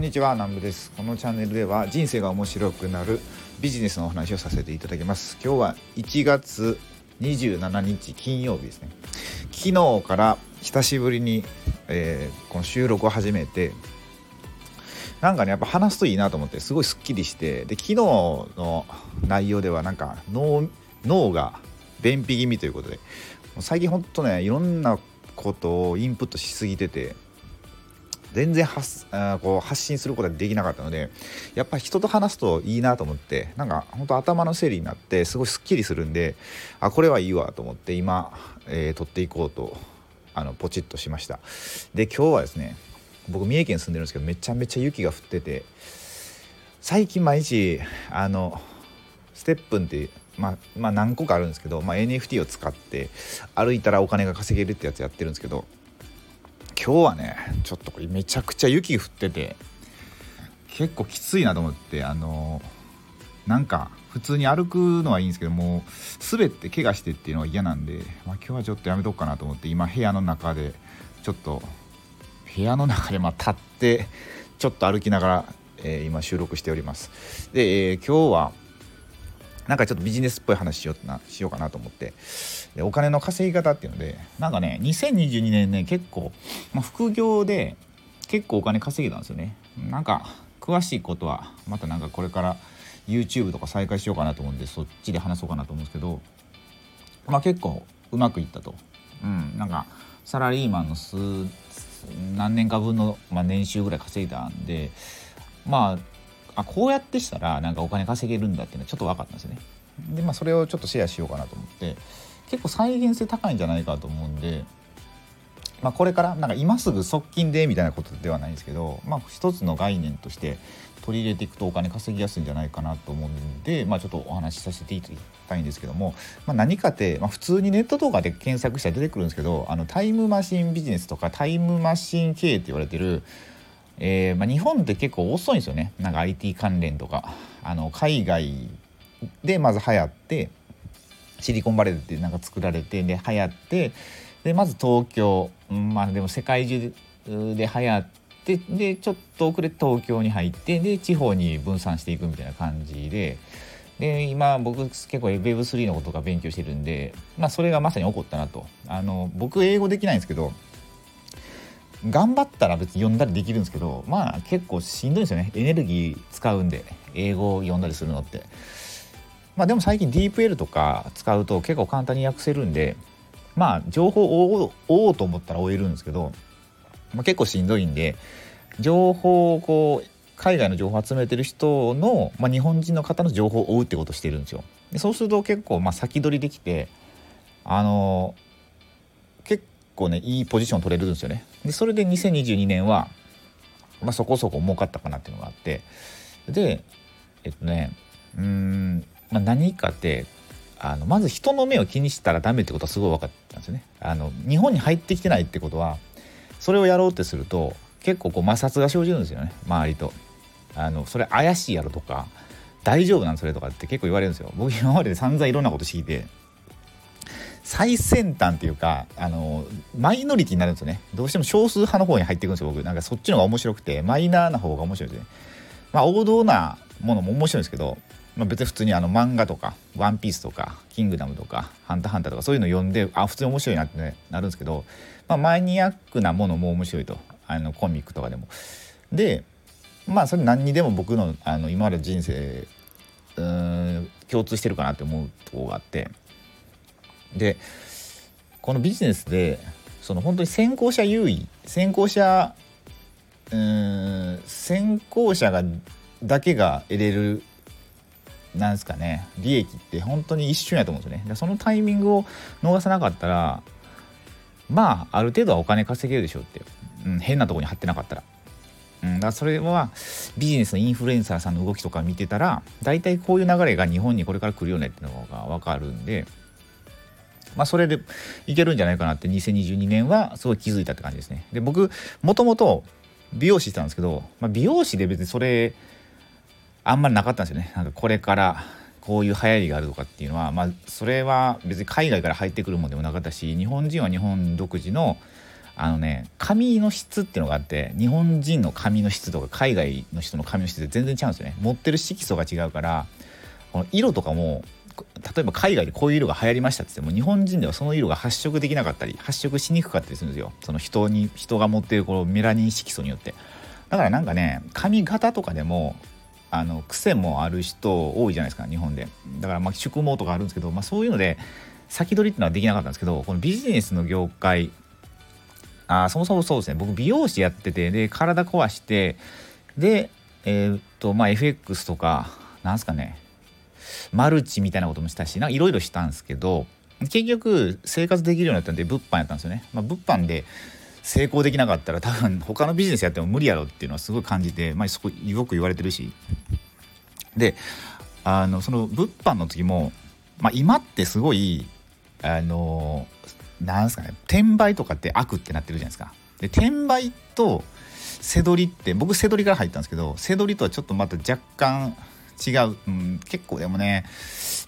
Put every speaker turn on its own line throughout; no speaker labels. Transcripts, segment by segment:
こんにちは南部です。このチャンネルでは人生が面白くなるビジネスのお話をさせていただきます。今日は1月27日金曜日ですね。昨日から久しぶりに、えー、この収録を始めてなんかねやっぱ話すといいなと思ってすごいすっきりしてで昨日の内容ではなんか脳脳が便秘気味ということで最近ほんとねいろんなことをインプットしすぎてて全然発あこう発信することができなかったのでやっぱ人と話すといいなと思ってなんか本当頭の整理になってすごいすっきりするんであこれはいいわと思って今、えー、撮っていこうとあのポチッとしました。で今日はですね僕三重県住んでるんですけどめちゃめちゃ雪が降ってて最近毎日あのステップンってまあ、まあ何個かあるんですけど、まあ、NFT を使って歩いたらお金が稼げるってやつやってるんですけど今日はねちょっとこれめちゃくちゃ雪降ってて結構きついなと思ってあのなんか普通に歩くのはいいんですけどもう滑って怪我してっていうのは嫌なんで、まあ、今日はちょっとやめとくかなと思って今部屋の中でちょっと部屋の中でま立ってちょっと歩きながら、えー、今収録しております。で、えー、今日はなんかちょっとビジネスっぽい話しようなしようかなと思って。でお金の稼ぎ方っていうのでなんかね2022年ね結構、まあ、副業で結構お金稼げたんですよね。なんか詳しいことはまたなんかこれから YouTube とか再開しようかなと思うんでそっちで話そうかなと思うんですけどまあ結構うまくいったと。うんなんかサラリーマンの数何年か分の、まあ、年収ぐらい稼いだんでまああこうやってしたらなんかお金稼げるんだっていうのはちょっと分かったんですよね。でまあそれをちょっとシェアしようかなと思って結構再現性高いんじゃないかと思うんで、まあ、これからなんか今すぐ側近でみたいなことではないんですけど、まあ、一つの概念として取り入れていくとお金稼ぎやすいんじゃないかなと思うんで、まあ、ちょっとお話しさせていただきたいんですけども、まあ、何かって、まあ、普通にネット動画で検索したら出てくるんですけどあのタイムマシンビジネスとかタイムマシン経営って言われてるえー、まあ、日本って結構遅いんですよね。なんか IT 関連とか。あの海外でまず流行ってシリコンバレーってなんか作られてで流行ってでまず東京。まあでも世界中で流行ってでちょっと遅れて東京に入ってで地方に分散していくみたいな感じで。で今僕結構 Web3 のこととか勉強してるんで、まあ、それがまさに起こったなと。あの僕英語できないんですけど頑張ったら別に読んだりできるんですけどまあ結構しんどいですよね。エネルギー使うんで英語を読んだりするのって。まあでも最近 DeepL とか使うと結構簡単に訳せるんでまあ情報を追おうと思ったら追えるんですけど、まあ、結構しんどいんで情報をこう海外の情報を集めてる人の、まあ、日本人の方の情報を追うってことをしてるんですよ。でそうすると結構まあ先取りできてあの結構ねいいポジション取れるんですよねでそれで2022年は、まあ、そこそこ儲かったかなっていうのがあってでえっとねうん、まあ、何かってあのまず人の目を気にしたらダメってことはすごい分かったんですよね。あの日本に入ってきてないってことはそれをやろうってすると結構こう摩擦が生じるんですよね周りと。あのそれ怪しいやろとか大丈夫なんそれとかって結構言われるんですよ。僕今まで散々いろんなこと聞いて最先端っていうかあのマイノリティになるんですよね。どうしても少数派の方に入っていくんですよ僕。なんかそっちの方が面白くてマイナーな方が面白いですね。まあ王道なものも面白いんですけど、まあ、別に普通にあの漫画とか「ワンピースとか「キングダム」とか「ハンターハンター」とかそういうの読んであ普通に面白いなって、ね、なるんですけど、まあ、マニアックなものも面白いと。あのコミックとかでも。でまあそれ何にでも僕のあの今まで人生うん共通してるかなって思うとこがあって。でこのビジネスでその本当に先行者優位先行者うん先行者がだけが得れるなんですかね利益って本当に一瞬やと思うんですよねでそのタイミングを逃さなかったらまあある程度はお金稼げるでしょうって、うん、変なとこに貼ってなかったら。うん、だからそれはビジネスのインフルエンサーさんの動きとか見てたら大体こういう流れが日本にこれから来るよねっていうのが分かるんでまあ、それでいけるんじゃないかなって2022年はすごい気づいたって感じですね。で僕もともと美容師してたんですけど、まあ、美容師で別にそれあんまりなかったんですよね。なんかこれからこういう流行りがあるとかっていうのは、まあ、それは別に海外から入ってくるものでもなかったし日本人は日本独自のあのね髪の質っていうのがあって日本人の髪の質とか海外の人の髪の質って全然違うんですよね持ってる色素が違うからこの色とかも例えば海外でこういう色が流行りましたって言っても日本人ではその色が発色できなかったり発色しにくかったりするんですよ。その人に人が持っているこのメラニン色素によって。だからなんかね髪型とかでもあの癖もある人多いじゃないですか日本で。だからまあ宿毛とかあるんですけど、まあ、そういうので先取りっていうのはできなかったんですけどこのビジネスの業界あそもそもそうですね。僕美容師やっててで体壊してでえー、っとまあ FX とかなんすかね。マルチみたいなこともしたしいろいろしたんですけど結局生活できるようになったんで物販やったんですよね、まあ、物販で成功できなかったら多分他のビジネスやっても無理やろっていうのはすごい感じて、まあ、そこよく言われてるしであのその物販の時も、まあ、今ってすごいあのなんすかね転売とかって悪ってなってるじゃないですか。で転売と背取りって僕背取りから入ったんですけど背取りとはちょっとまた若干違う、うん、結構でもね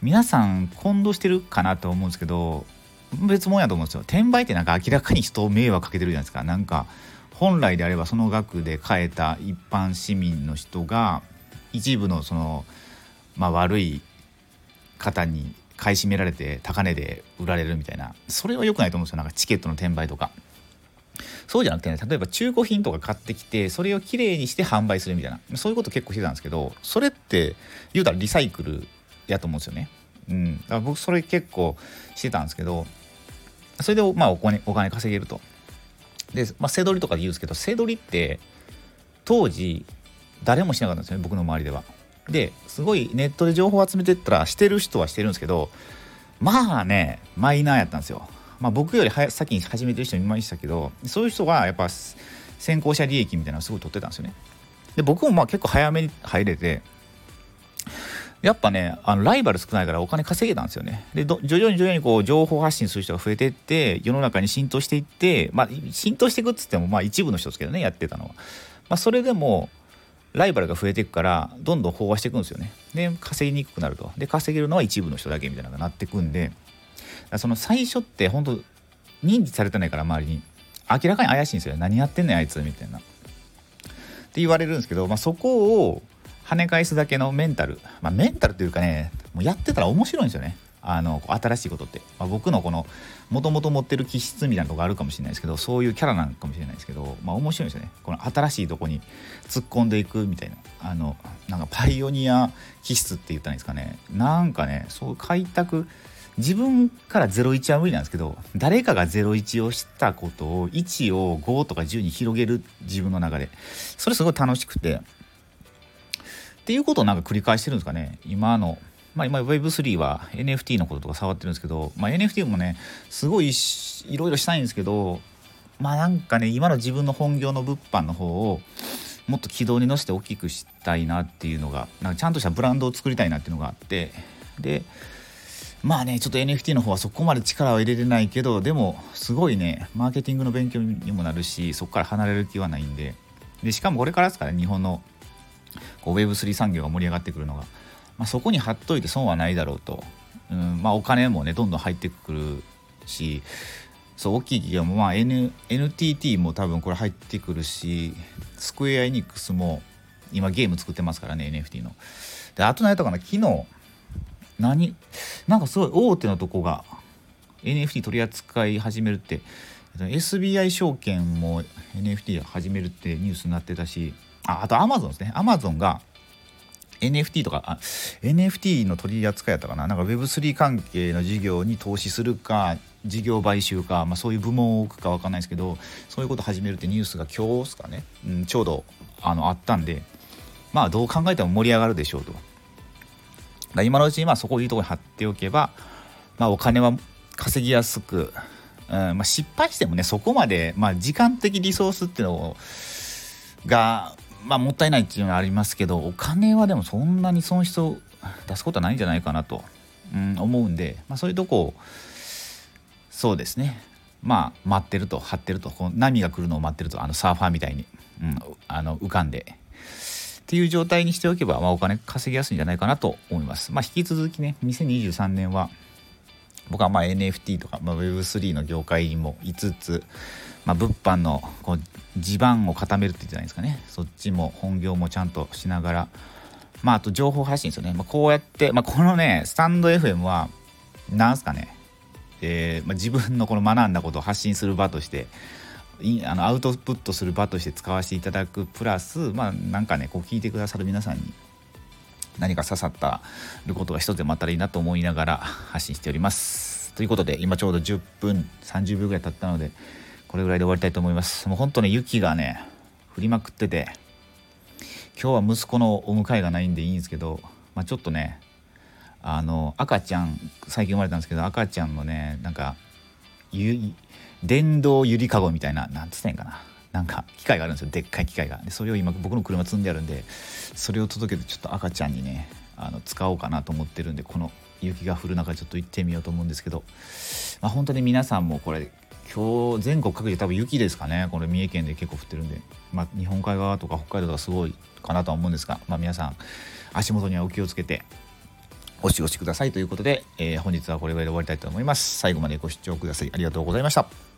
皆さん混同してるかなと思うんですけど別物やと思うんですよ。転売ってなんか明らかに人を迷惑かけてるじゃないですか。なんか本来であればその額で買えた一般市民の人が一部のそのまあ悪い方に買い占められて高値で売られるみたいな。それは良くないと思うんですよ。なんかチケットの転売とか。そうじゃなくてね例えば中古品とか買ってきてそれをきれいにして販売するみたいなそういうこと結構してたんですけどそれって言うたらリサイクルやと思うんですよね。うん。だから僕それ結構してたんですけどそれでまあお金お金稼げると。で、まあ、背取りとかで言うんですけど背取りって当時誰もしなかったんですよね僕の周りでは。ですごいネットで情報を集めてったらしてる人はしてるんですけどまあねマイナーやったんですよ。まあ僕より先に始めてる人もいましたけどそういう人がやっぱ先行者利益みたいなのをすごい取ってたんですよね。で僕もまあ結構早めに入れてやっぱねあのライバル少ないからお金稼げたんですよね。で徐々に徐々にこう情報発信する人が増えていって世の中に浸透していってまあ浸透していくっつってもまあ一部の人ですけどねやってたのは、まあ、それでもライバルが増えていくからどんどん飽和していくんですよね。で稼ぎにくくなると。で稼げるのは一部の人だけみたいなのがなっていくんでその最初って本当認知されてないから周りに。明らかに怪しいんですよ何やってんねんあいつみたいな。って言われるんですけど、まあ、そこを跳ね返すだけのメンタル、まあ、メンタルというかねもうやってたら面白いんですよね。あの新しいことって、まあ、僕のこのもともと持ってる気質みたいなとこあるかもしれないですけどそういうキャラなのかもしれないですけど、まあ、面白いんですよね。この新しいとこに突っ込んでいくみたいな。あのなんかパイオニア気質って言ったらいいんですかね。なんかねそう開拓自分から01は無理なんですけど誰かが01をしたことを1を5とか10に広げる自分の中でそれすごい楽しくて。っていうことをなんか繰り返してるんですかね。今のまあ、今 Web3 は NFT のこととか触ってるんですけど、まあ、NFT もねすごいいろいろしたいんですけどまあなんかね今の自分の本業の物販の方をもっと軌道に乗せて大きくしたいなっていうのがなんかちゃんとしたブランドを作りたいなっていうのがあって。でまあねちょっと NFT の方はそこまで力を入れてないけどでもすごいねマーケティングの勉強にもなるしそこから離れる気はないんででしかもこれからですから、ね、日本のこう Web3 産業が盛り上がってくるのが、まあ、そこに貼っといて損はないだろうと、うんまあ、お金もねどんどん入ってくるしそう大きい企業も、まあ、N、NTT も多分これ入ってくるしスクエア・エニックスも今ゲーム作ってますからね NFT の。であと何やったかな昨日何？なんかすごい大手のとこが NFT 取り扱い始めるって SBI 証券も NFT 始めるってニュースになってたしああと Amazon ですね。Amazon が NFT とかあ NFT の取り扱いやったかな。なんか Web3 関係の事業に投資するか事業買収か、まあ、そういう部門を置くか分かんないですけどそういうこと始めるってニュースが今日ですかね、うん、ちょうどあのあったんでまあどう考えても盛り上がるでしょうと。今のうちにまあそこをいいとこに貼っておけば、まあ、お金は稼ぎやすく、うんまあ、失敗してもねそこまで、まあ、時間的リソースっていうのがまあ、もったいないっていうのはありますけどお金はでもそんなに損失を出すことはないんじゃないかなと、うん、思うんで、まあ、そういうとこをそうですねまあ待ってると張ってるとこう波が来るのを待ってるとあのサーファーみたいに、うん、あの浮かんでっていう状態にしておけば、まあ、お金稼ぎやすいんじゃないかなと思います。まあ、引き続きね2023年は僕はま NFT とか、まあ、Web3 の業界にもいつつ、まあ、物販のこう地盤を固めるって言ってないですかね。そっちも本業もちゃんとしながらまああと情報発信ですよね、まあ、こうやって、まあ、このねスタンド FM はなんすかね、えーまあ、自分のこの学んだことを発信する場としてあのアウトプットする場として使わせていただくプラスまあなんかねこう聞いてくださる皆さんに何か刺さったることが一つでもあったらいいなと思いながら発信しております。ということで今ちょうど10分30秒ぐらい経ったのでこれぐらいで終わりたいと思います。もう本当ね雪がね降りまくってて今日は息子のお迎えがないんでいいんですけど、まあ、ちょっとねあの赤ちゃん最近生まれたんですけど赤ちゃんのねなんかゆ電動ゆりかごみたいななんつったんかな。なんか機械があるんですよ。でっかい機械が。でそれを今僕の車積んであるんでそれを届けてちょっと赤ちゃんにねあの使おうかなと思ってるんでこの雪が降る中ちょっと行ってみようと思うんですけど、まあ、本当に皆さんもこれ今日全国各地多分雪ですかね。これ三重県で結構降ってるんで、まあ、日本海側とか北海道とかすごいかなとは思うんですが、まあ、皆さん足元にはお気をつけてお過ごしくださいということで、えー、本日はこれぐらいで終わりたいと思います。最後までご視聴くださいありがとうございました。